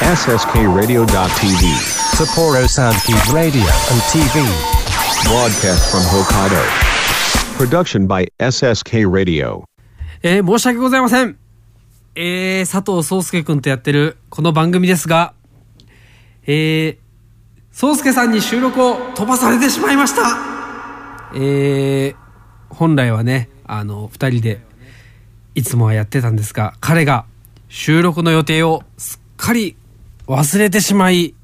SSKRadio.tv. Sapporo Soundkeep Radio and TV. Broadcast from Hokkaido. Production by SSK Radio. えー申し訳ございません。えー、佐藤壮介くんとやってるこの番組ですが、えー、壮介さんに収録を飛ばされてしまいました。えー、本来はね、あの、二人でいつもはやってたんですが、彼が収録の予定をすっかり忘れてしまい、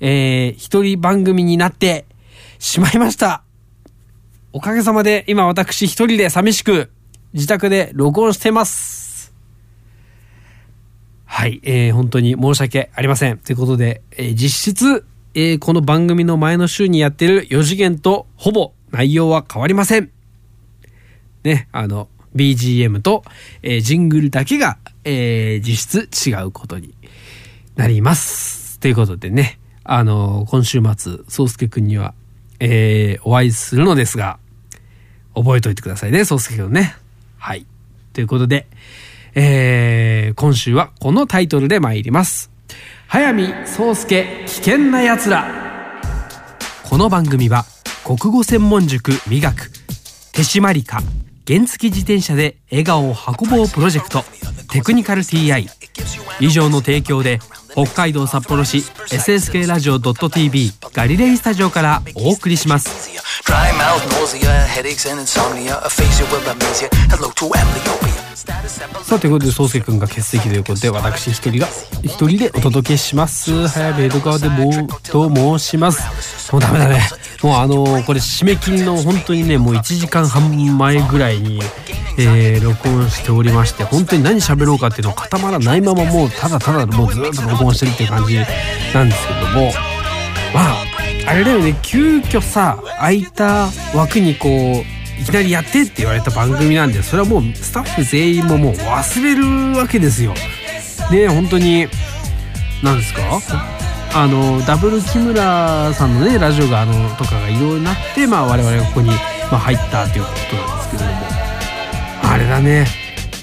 えー、一人番組になってしまいました。おかげさまで今私一人で寂しく自宅で録音してます。はい、えー、本当に申し訳ありません。ということで、えー実質、えーこの番組の前の週にやってる4次元とほぼ内容は変わりません。ね、あの、BGM と、えージングルだけが、えー実質違うことになります。ということでね、あの今週末、宗介くんには、えーお会いするのですが、覚えておいてくださいね、宗介くんね。はい。ということで、えー今週はこのタイトルで参ります。早見宗介危険な奴ら。この番組は国語専門塾磨く手締まりか原付自転車で笑顔を運ぼうプロジェクトテクニカル TI 以上の提供で北海道札幌市 SSK ラジオ .tv ガリレイスタジオからお送りします。さあということで宗介くんが欠席ということで私一人が一人でお届けします。早部江戸川でもうと申します。もうダメだね。もうあのーこれ締め切りの本当にねもう1時間半前ぐらいに、えー録音しておりまして本当に何喋ろうかっていうの固まらないままもうただただもうずっと録音してるっていう感じなんですけども。まああれだよね急遽さ空いた枠にこういきなりやってって言われた番組なんでそれはもうスタッフ全員ももう忘れるわけですよ。ね本当に何ですか？あのダブル木村さんのねラジオがあのとかがいろいろなって、まあ、我々がここに、まあ、入ったということなんですけれども。あれだね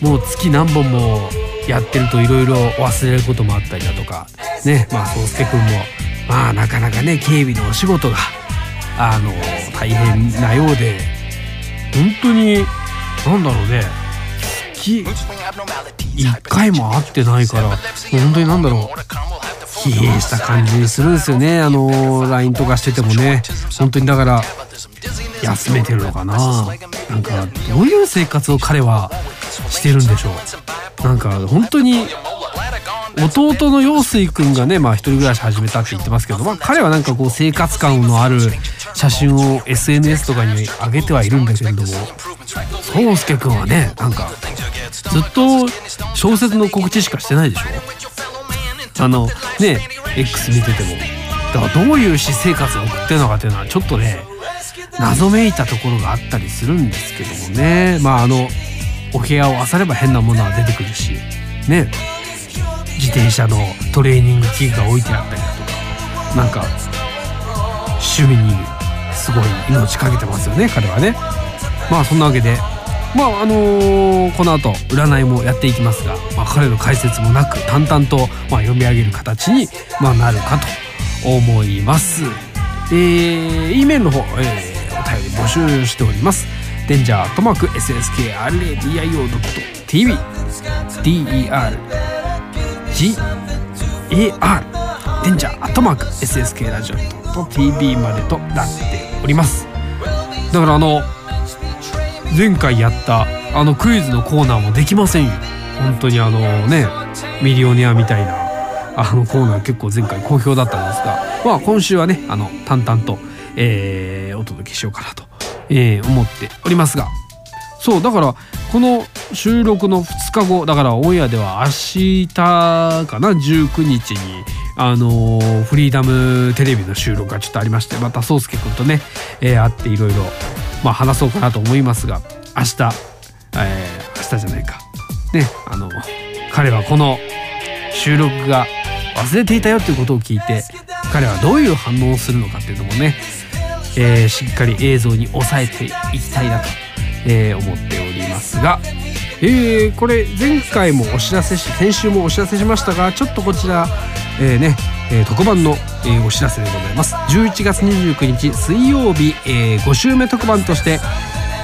もう月何本もやってるといろいろ忘れることもあったりだとかねまあ宗介くんもまあなかなかね警備のお仕事があの大変なようで本当になんだろうね月1回も会ってないから本当になんだろう。疲弊した感じするんですよね。あの LINE とかしててもね。本当にだから休めてるのかな。なんかどういう生活を彼はしてるんでしょう。なんか本当に弟の陽水くんがねまあ一人暮らし始めたって言ってますけど、まあ、彼はなんかこう生活感のある写真を SNS とかに上げてはいるんだけれども宗介くんはねなんかずっと小説の告知しかしてないでしょ。あのね X 見てても。だからどういう私生活を送ってるのかっていうのはちょっとね謎めいたところがあったりするんですけどもね。まああのお部屋を漁れば変なものは出てくるしね。自転車のトレーニング器具が置いてあったりだとかなんか趣味にすごい命かけてますよね彼はね。まあそんなわけでまああのーこの後占いもやっていきますが、まあ、彼の解説もなく淡々と、まあ、読み上げる形に、まあ、なるかと思います。えー、E メールの方、えーお便り募集しております。デンジャートマーク SSKRADIO.tv DER GAR デンジャーアットマーク SSK ラジオ .tv までとなっております。だからあの前回やったあのクイズのコーナーもできませんよ。本当にあのねミリオネアみたいなあのコーナー結構前回好評だったんですがまあ今週はねあの淡々と、えーお届けしようかなと、えー思っておりますが。そうだからこの収録の2日後だからオンエアでは明日かな19日にあのーフリーダムテレビの収録がちょっとありましてまた宗介くんとね、えー会っていろいろまあ話そうかなと思いますが明日、えー明日じゃないか。ねあの彼はこの収録が忘れていたよということを聞いて彼はどういう反応をするのかっていうのもね、えーしっかり映像に収えていきたいなと、えー思っておりますが、えーこれ前回もお知らせし先週もお知らせしましたがちょっとこちら、えね、えー特番の、えーお知らせでございます。11月29日水曜日、えー5週目特番として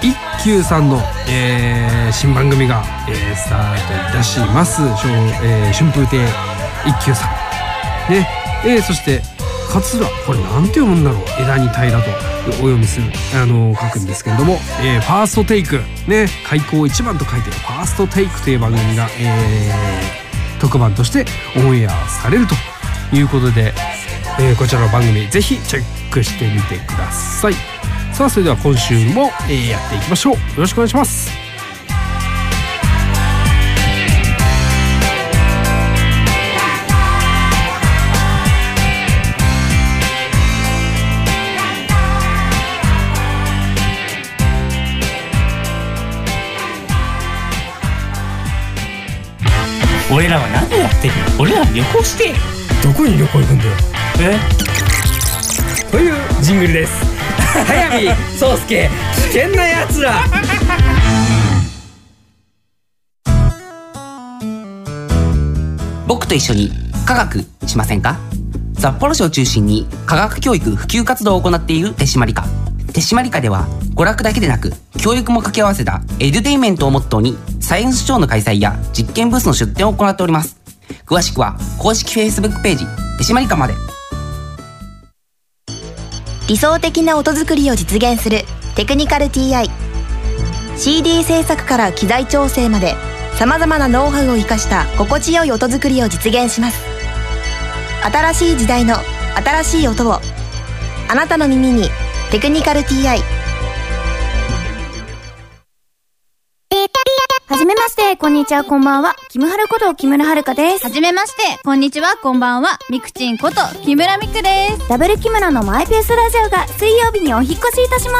一休さんの、えー新番組が、えースタートいたします、小えー春風亭一休さん。ね、えーそして桂これなんて読むんだろう。枝に平らとお読みするあの書くんですけれども、えーファーストテイク。ね。開口一番と書いてファーストテイクという番組が、えー特番としてオンエアされると。いうことで、えーこちらの番組ぜひチェックしてみてください。さあそれでは今週も、えーやっていきましょう。よろしくお願いします。俺らは何をやってる俺らは旅行してどこに旅行行くんだよ？え？というジングルです。早見宗介危険なやつら。僕と一緒に科学しませんか？札幌市を中心に科学教育普及活動を行っている手締まり課。手締まり課では娯楽だけでなく教育も掛け合わせたエデュテインメントをモットーにサイエンスショーの開催や実験ブースの出展を行っております詳しくは公式 Facebook ページ手締まり課まで。理想的な音作りを実現するテクニカル TI CD 制作から機材調整までさまざまなノウハウを生かした心地よい音作りを実現します。新しい時代の新しい音をあなたの耳に「テクニカル TI」て、こんにちは、こんばんは。キムハルこと木村遥です。はじめまして、こんにちは、こんばんは。みくちんこと木村みくです。ダブル木村のマイペースラジオが水曜日にお引っ越しいたしま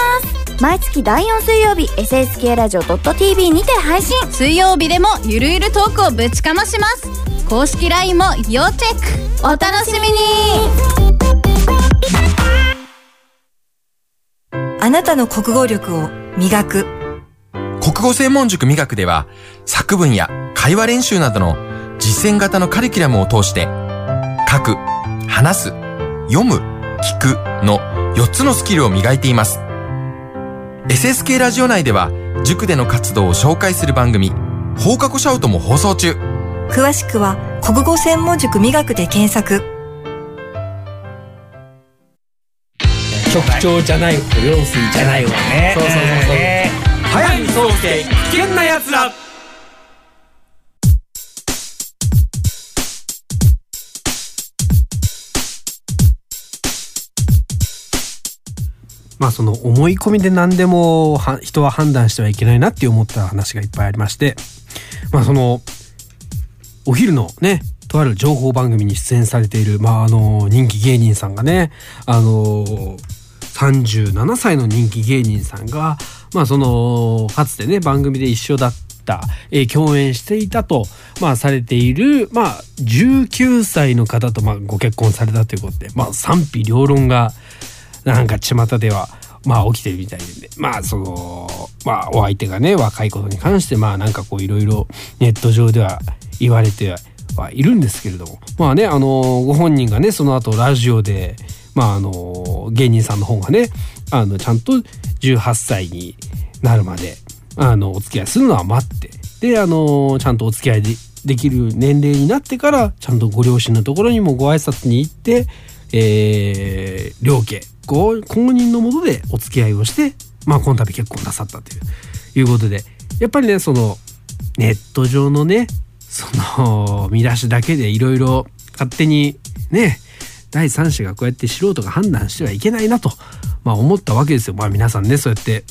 す。毎月第4水曜日、SSK ラジオ .tv にて配信。水曜日でもゆるゆるトークをぶちかまします。公式 LINE も要チェック。お楽しみにあなたの国語力を磨く。国語専門塾美学では作文や会話練習などの実践型のカリキュラムを通して書く、話す、読む、聞くの4つのスキルを磨いています。SSK ラジオ内では塾での活動を紹介する番組放課後シャウトも放送中。詳しくは国語専門塾美学で検索。局長じゃない方用水じゃない方ねそうそうそうそう早見宗介危険なやつらまあその思い込みで何でも人は判断してはいけないなって思った話がいっぱいありましてまあそのお昼のねとある情報番組に出演されている、まあ、あの人気芸人さんがねあの37歳の人気芸人さんが、まあ、そのかつてね番組で一緒だった、え共演していたと、まあ、されている、まあ、19歳の方と、まあ、ご結婚されたということで、まあ、賛否両論がなんか巷ではまあ起きてるみたいで、まあその、まあお相手がね、若いことに関して、まあなんかこういろいろネット上では言われてはいるんですけれども、まあね、あの、ご本人がね、その後ラジオで、まああの、芸人さんの方がね、あの、ちゃんと18歳になるまで、あの、お付き合いするのは待って、で、あの、ちゃんとお付き合いでできる年齢になってから、ちゃんとご両親のところにもご挨拶に行って、えー、両家ご公認のもとでお付き合いをして、まあ、この度結婚なさったといういうことでやっぱりねそのネット上のねその見出しだけでいろいろ勝手にね第三者がこうやって素人が判断してはいけないなと、まあ、思ったわけですよ。まあ皆さんねそうやって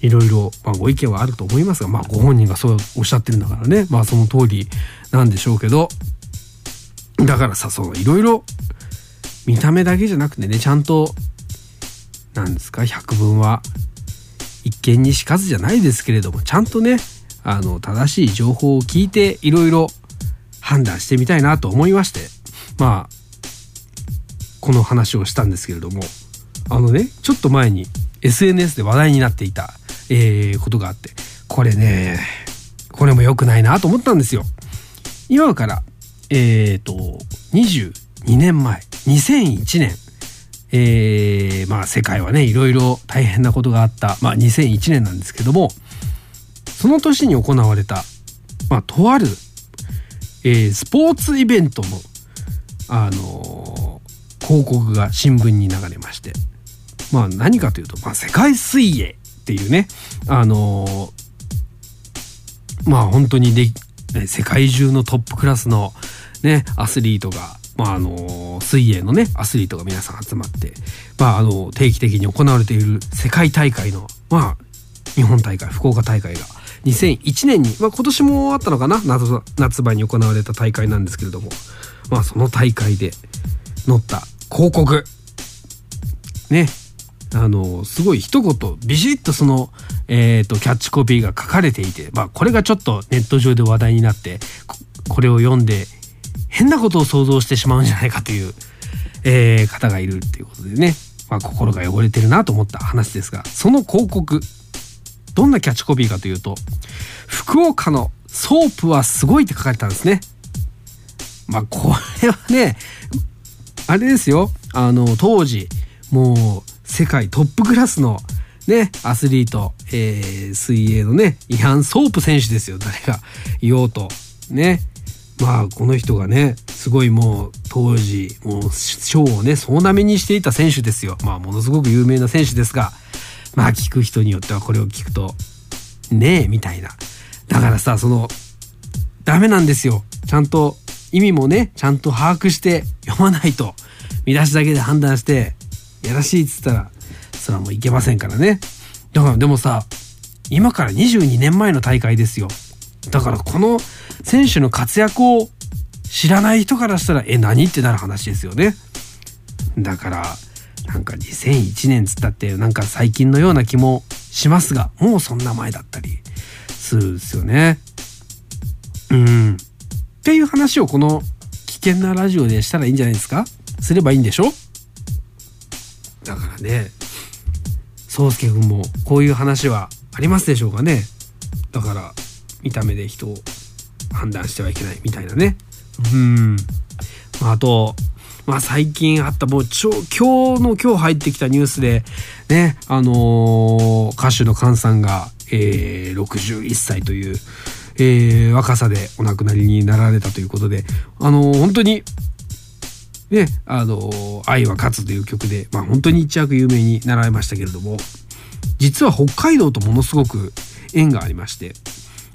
いろいろ、まあ、ご意見はあると思いますが、まあ、ご本人がそうおっしゃってるんだからね、まあ、その通りなんでしょうけどだからさそのいろいろ見た目だけじゃなくてねちゃんとなんですか百聞は一見にしかずじゃないですけれどもちゃんとねあの正しい情報を聞いていろいろ判断してみたいなと思いましてまあこの話をしたんですけれどもあのねちょっと前に SNS で話題になっていた、えーことがあってこれねこれも良くないなと思ったんですよ。今からえー、と22年前2001年。えー、まあ世界はねいろいろ大変なことがあった、まあ、2001年なんですけどもその年に行われた、まあ、とある、えースポーツイベントの、あのー広告が新聞に流れまして。まあ何かというと、まあ、世界水泳っていうねあのーまあ本当にで世界中のトップクラスのねアスリートがまああの水泳のねアスリートが皆さん集まってまああの定期的に行われている世界大会のまあ日本大会福岡大会が2001年に、まあ、今年もあったのかな夏夏場に行われた大会なんですけれどもまあその大会で載った広告。ねあのすごい一言ビシッとその、えー、とキャッチコピーが書かれていて、まあ、これがちょっとネット上で話題になってここれを読んで変なことを想像してしまうんじゃないかという、えー方がいるっていうことでね、まあ、心が汚れてるなと思った話ですがその広告どんなキャッチコピーかというと「福岡のソープはすごい」って書かれたんですね。まあこれはねあれですよ。あの当時もう世界トップクラスのねアスリート、えー水泳のねイアン・ソープ選手ですよ。誰が言おうと。ね。まあこの人がねすごいもう当時もう賞をね総なめにしていた選手ですよ。まあものすごく有名な選手ですがまあ聞く人によってはこれを聞くとねえみたいな。だからさそのダメなんですよ。ちゃんと意味もねちゃんと把握して読まないと見出しだけで判断してやらしいっつったらそれはもういけませんからね。だからでもさ今から22年前の大会ですよ。だからこの選手の活躍を知らない人からしたらえ何ってなる話ですよね。だからなんか2001年つったってなんか最近のような気もしますがもうそんな前だったりするんですよね。うん。っていう話をこの危険なラジオでしたらいいんじゃないですか？すればいいんでしょ？だからね宗介くんもこういう話はありますでしょうかね？だから見た目で人を判断してはいけないみたいなね。うん。まあとまあ最近あったもう超今日の今日入ってきたニュースでねあのー歌手の菅さんが、えー61歳という、えー若さでお亡くなりになられたということであのー本当にね、あの「愛は勝つ」という曲で、まあ、本当に一躍有名になられましたけれども実は北海道とものすごく縁がありまして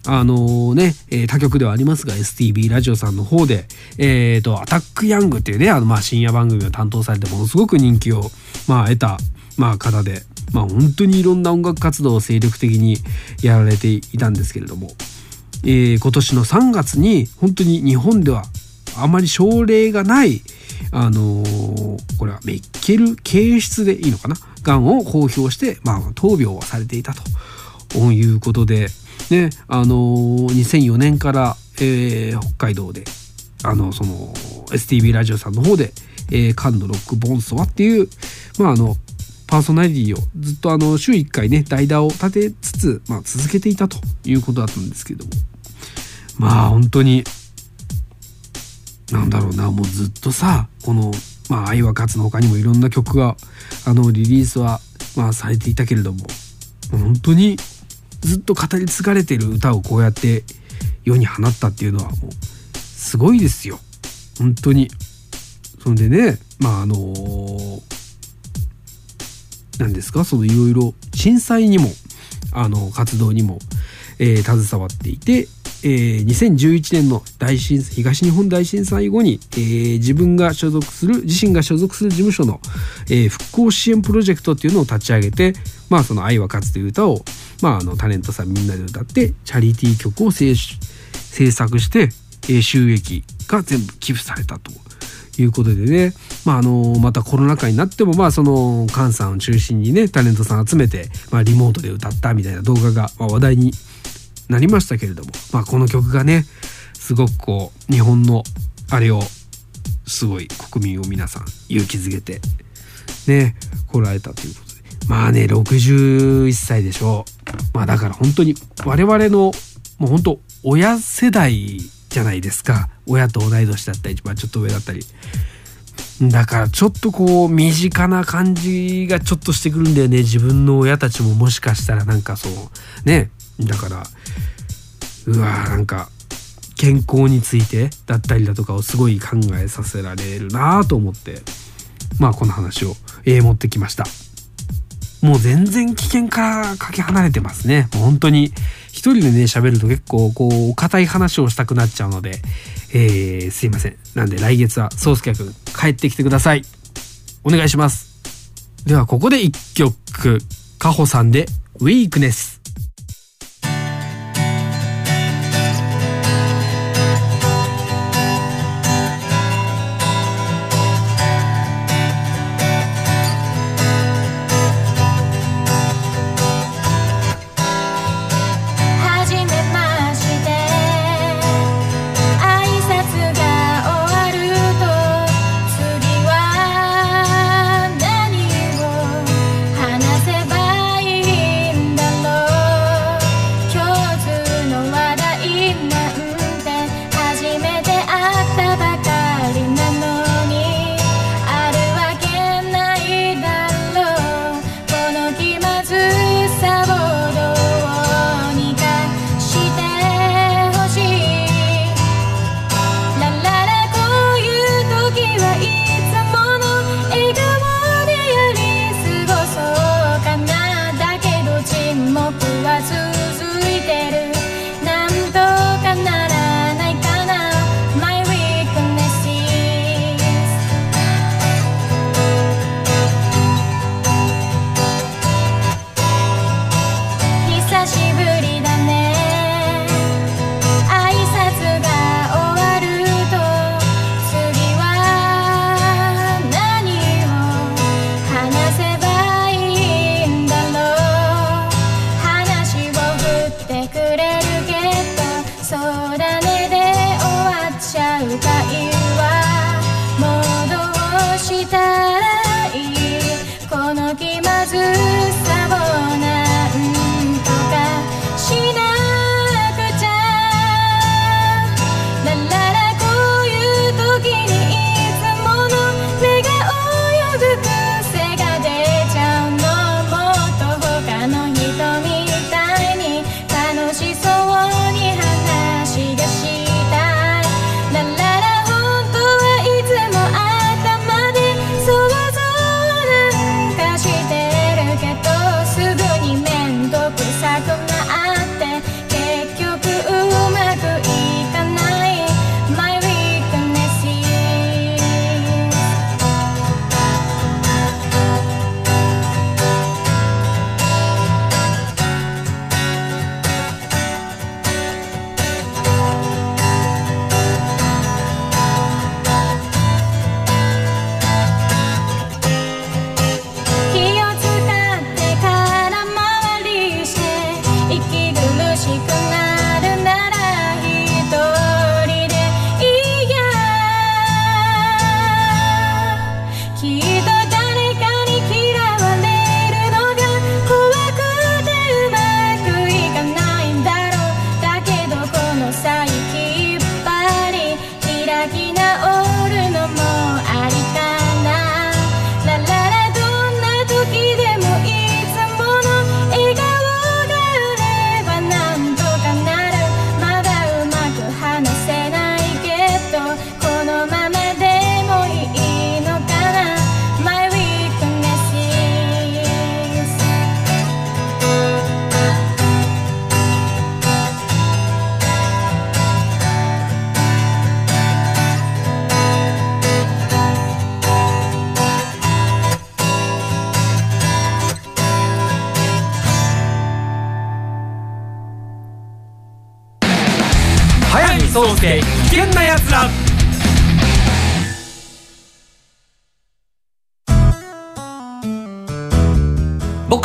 あのね、え他局ではありますが STB ラジオさんの方で「えー、とアタックヤング」っていうねあの、まあ、深夜番組を担当されてものすごく人気を、まあ、得た、まあ、方で、まあ、本当にいろんな音楽活動を精力的にやられていたんですけれども、えー今年の3月に本当に日本ではあまり症例がないあのーこれはメッケル形質でいいのかな？がんを公表して、まあ、闘病をされていたと。いうことで、ねあの2004年から、えー北海道であのその STB ラジオさんの方で「えー、カンのロック・ボンソワ」っていう、まあ、あのパーソナリティをずっとあの週1回ね代打を立てつつ、まあ、続けていたということだったんですけども。まあ本当になんだろうなもうずっとさこの「まあ、愛は勝つ」の他にもいろんな曲があのリリースは、まあ、されていたけれども本当にずっと語り継がれてる歌をこうやって世に放ったっていうのはもうすごいですよ本当に。それでねまああの何ですか？そのいろいろ震災にもあの活動にも、えー携わっていて、えー2011年の大震災東日本大震災後に、えー自分が所属する自身が所属する事務所の、えー復興支援プロジェクトっていうのを立ち上げて「まあ、その愛は勝つ」という歌を、まあ、あのタレントさんみんなで歌ってチャリティー曲を制作して、収益が全部寄付されたと。いうことでね、まあ、あのまたコロナ禍になってもまあその菅さんを中心にねタレントさん集めて、まあ、リモートで歌ったみたいな動画がまあ話題になりましたけれども、まあ、この曲がねすごくこう日本のあれをすごい国民を皆さん勇気づけてねこらえたということまあね61歳でしょう。まあだから本当に我々のもう本当親世代じゃないですか。親と同い年だったり、まあ、ちょっと上だったり。だからちょっとこう身近な感じがちょっとしてくるんだよね。自分の親たちももしかしたらなんかそう。ね。だからうわーなんか健康についてだったりだとかをすごい考えさせられるなと思ってまあこの話を、えー持ってきました。もう全然危険からかけ離れてますね。もう本当に一人でね喋ると結構こうお堅い話をしたくなっちゃうので、えーすいません。なんで来月は宗介くん帰ってきてください。お願いします。ではここで一曲。カホさんで「ウィークネス」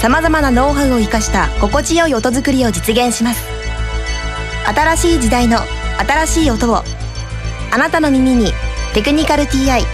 さまざまなノウハウを生かした心地よい音作りを実現します新しい時代の新しい音をあなたの耳に「テクニカル TI」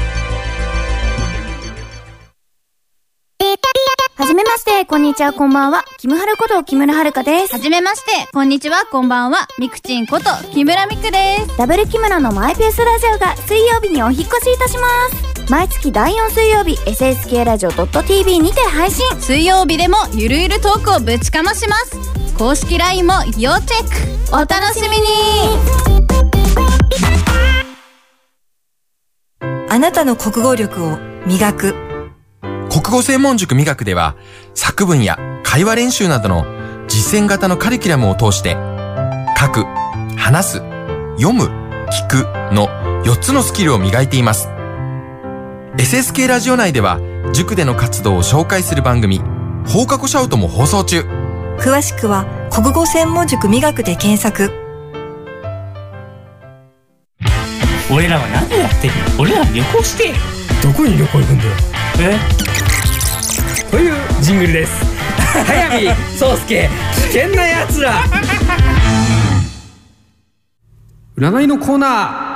はじめまして、こんにちは、こんばんは。キムハルこと木村遥です。はじめまして、こんにちは、こんばんは。ミクチンこと木村ミクです。ダブル木村のマイペースラジオが水曜日にお引っ越しいたします。毎月第4水曜日、SSK ラジオ .tv にて配信。水曜日でもゆるゆるトークをぶちかまします。公式 LINE も要チェック。お楽しみにあなたの国語力を磨く。国語専門塾美学では、作文や会話練習などの実践型のカリキュラムを通して、書く、話す、読む、聞くの4つのスキルを磨いています。SSK ラジオ内では、塾での活動を紹介する番組、放課後シャウトも放送中。詳しくは国語専門塾美学で検索。俺らは何をやってる俺らは旅行して。どこに旅行行くんだよ？え？というジングルです。早見宗介危険なやつら。占いのコーナー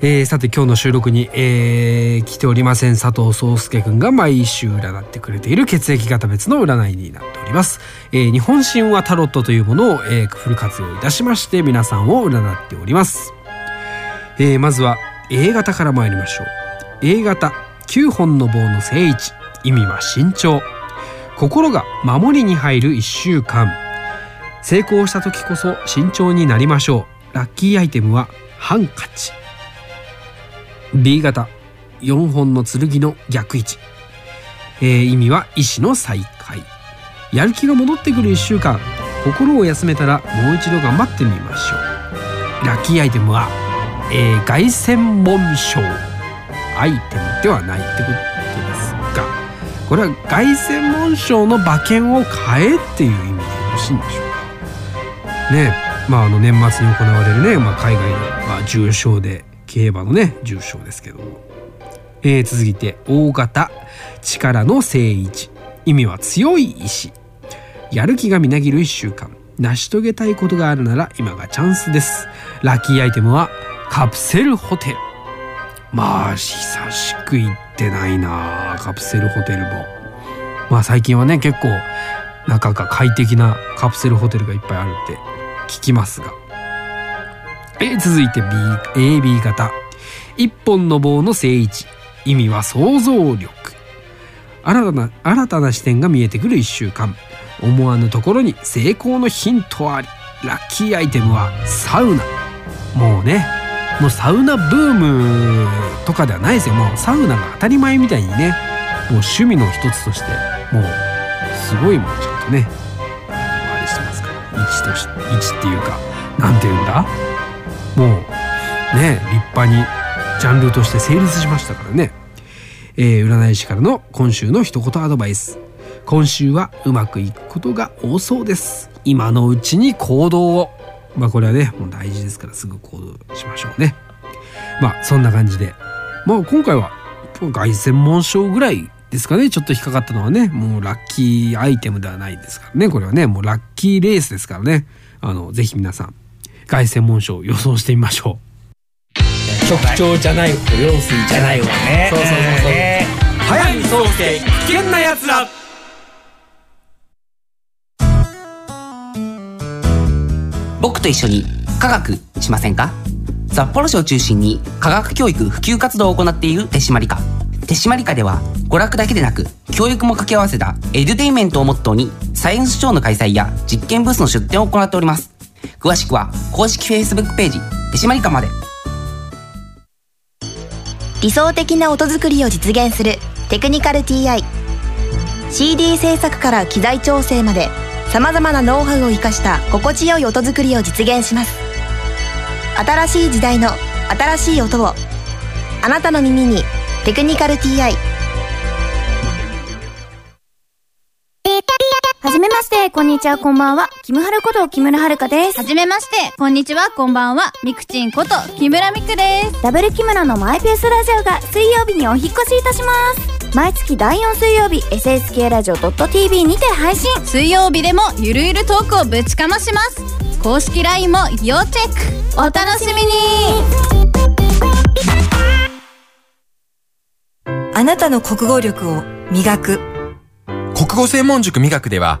えー、さて今日の収録に、えー、来ておりません。佐藤宗介くんが毎週占ってくれている血液型別の占いになっております、えー、日本神話タロットというものを、えー、フル活用いたしまして皆さんを占っております、えー、まずは A 型から参りましょう。A 型9本の棒の正位置意味は慎重心が守りに入る1週間。成功した時こそ慎重になりましょう。ラッキーアイテムはハンカチ。B 型。4本の剣の逆位置、えー意味は意志の再開。やる気が戻ってくる1週間。心を休めたらもう一度頑張ってみましょう。ラッキーアイテムは、えー凱旋門賞。アイテムではないってことですが。これは凱旋門賞の馬券を買えっていう意味でよろしいんでしょうか？ねえ。まああの年末に行われるね、まあ、海外の、まあ、重賞で競馬のね重賞ですけども、えー続いて大型力の正位置意味は強い意志やる気がみなぎる1週間。成し遂げたいことがあるなら今がチャンスです。ラッキーアイテムはカプセルホテル。まあ久しく行ってないなカプセルホテルも。まあ最近はね結構中が快適なカプセルホテルがいっぱいあるって聞きますが。え続いて B AB 型。一本の棒の正位置。意味は想像力。新たな新たな視点が見えてくる1週間。思わぬところに成功のヒントあり。ラッキーアイテムはサウナ。もうねもうサウナブームとかではないですよ。もうサウナが当たり前みたいにね。もう趣味の一つとしてもうすごいもうちゃんとねあれしてますから。位置とし位置っていうかなんて言うんだ？もうね立派にジャンルとして成立しましたからね、えー占い師からの今週の一言アドバイス。今週はうまくいくことが多そうです。今のうちに行動を。まあこれはねもう大事ですからすぐ行動しましょうね。まあそんな感じで。まあ今回は凱旋門賞ぐらいですかね。ちょっと引っかかったのはねもうラッキーアイテムではないですからね。これはねもうラッキーレースですからね。あのぜひ皆さん凱旋門賞予想してみましょう。局長じゃない方用水じゃない方ね。そうそうそうそう。早見宗介危険なやつら。僕と一緒に科学しませんか？札幌市を中心に科学教育普及活動を行っている手締まり課。手締まり課では娯楽だけでなく教育も掛け合わせたエデュテインメントをモットーにサイエンスショーの開催や実験ブースの出展を行っております詳しくは公式 Facebook ページ手締まり課まで。理想的な音作りを実現するテクニカル TI CD 制作から機材調整までさまざまなノウハウを生かした心地よい音作りを実現します。新しい時代の新しい音をあなたの耳に「テクニカル TI」まして、して、こんにちは、こんばんは。キムハルこと木村遥です。はじめまして、こんにちは、こんばんは。みくちんこと木村みくです。ダブル木村のマイペースラジオが水曜日にお引っ越しいたします。毎月第4水曜日、SSK ラジオ .tv にて配信。水曜日でもゆるゆるトークをぶちかまします。公式 LINE も要チェックお楽しみにあなたの国語力を磨く。国語専門塾磨くでは、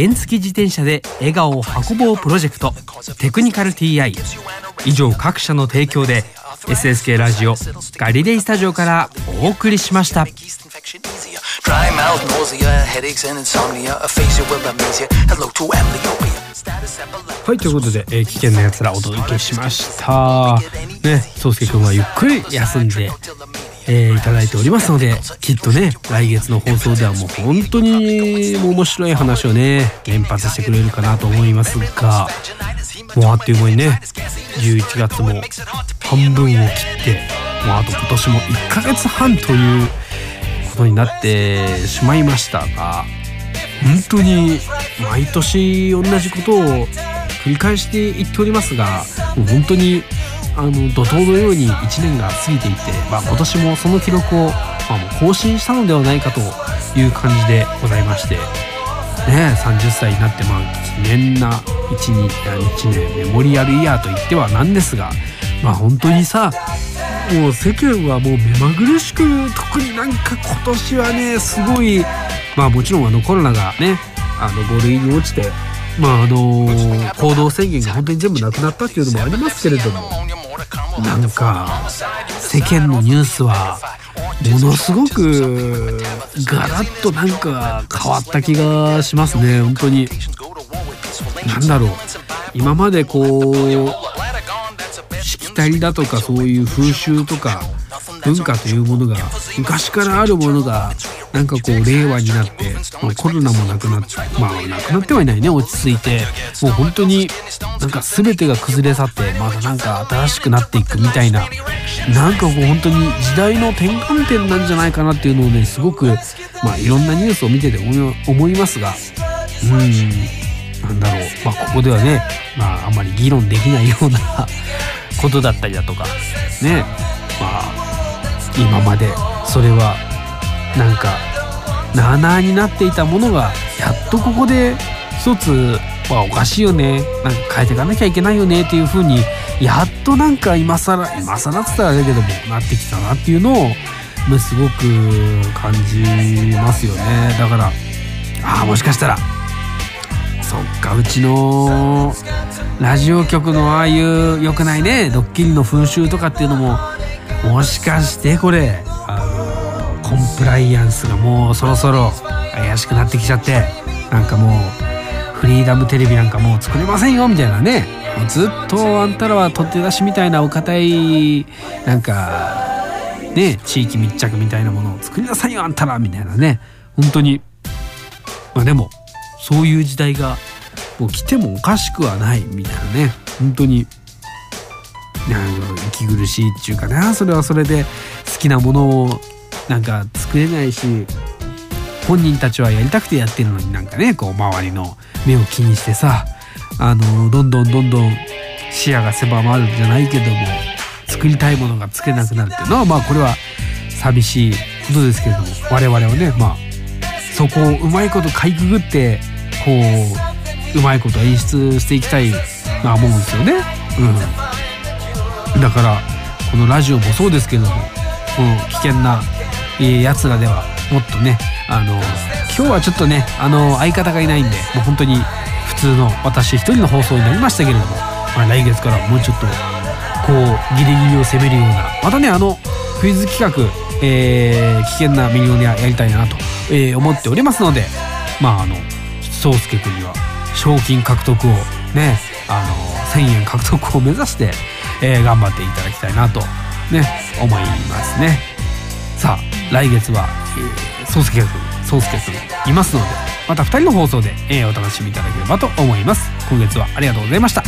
原付自転車で笑顔を運ぼうプロジェクトテクニカル TI 以上各社の提供で SSK ラジオガリレイスタジオからお送りしました。はいということで、えー、危険なやつらお届けしました。ね宗介君はゆっくり休んでえーいただいておりますのできっとね来月の放送ではもう本当に面白い話をね連発してくれるかなと思いますがもうあっという間にね11月も半分を切ってもうあと今年も1ヶ月半ということになってしまいましたが本当に毎年同じことを繰り返して言っておりますがもう本当にあの怒涛のように1年が過ぎていって、まあ、今年もその記録を、まあ、もう更新したのではないかという感じでございまして、ね、30歳になってまあ記念な 1, 2 1年メモリアルイヤーと言ってはなんですが、まあ、本当にさもう世間はもう目まぐるしく特になんか今年はねすごいまあもちろんあのコロナがねあの5類に落ちてまああの行動制限が本当に全部なくなったっていうのもありますけれどもなんか世間のニュースはものすごくガラッとなんか変わった気がしますね本当に。何だろう。今までこうしきたりだとかそういう風習とか文化というものが昔からあるものがなんかこう令和になってもうコロナもなくなってまあなくなってはいないね落ち着いて。もう本当になんか全てが崩れ去ってまたなんか新しくなっていくみたいな。なんかこう本当に時代の転換点なんじゃないかなっていうのをねすごくまあいろんなニュースを見てて思いますが。うん。なんだろう。まあここではねまああんまり議論できないようなことだったりだとか。ね。まあ今までそれはなんかなあなあになっていたものがやっとここで一つはおかしいよね。なんか変えていかなきゃいけないよねっていう風にやっとなんか今更今更っつったらあれだけどもなってきたなっていうのをすごく感じますよね。だからああもしかしたらそっかうちのラジオ局のああいう良くないねドッキリの風習とかっていうのももしかしてこれあのコンプライアンスがもうそろそろ怪しくなってきちゃってなんかもうフリーダムテレビなんかもう作れませんよみたいなね。もうずっとあんたらは取って出しみたいなお堅いなんかね地域密着みたいなものを作りなさいよあんたらみたいなね。本当に。まあでもそういう時代がもう来てもおかしくはないみたいなね。本当に。なんか息苦しいっていうかな。それはそれで好きなものをなんか作れないし本人たちはやりたくてやってるのになんかねこう周りの目を気にしてさあのどんどんどんどん視野が狭まるんじゃないけども作りたいものが作れなくなるっていうのはまあこれは寂しいことですけれども我々はねまあそこをうまいことかいくぐってこううまいこと演出していきたいな思うんですよね。うん、だからこのラジオもそうですけれどもこの危険なやつらではもっとねあの今日はちょっとねあの相方がいないんでもう本当に普通の私一人の放送になりましたけれども、まあ、来月からもうちょっとこうギリギリを攻めるようなまたねあのクイズ企画、えー危険なミリオネアやりたいなと、えー思っておりますのでまああの宗介君には賞金獲得をねあの1,000円獲得を目指して、えー頑張っていただきたいなとね思いますね。さあ来月は、えー、宗介君宗介君いますのでまた2人の放送で、えーお楽しみいただければと思います。今月はありがとうございました。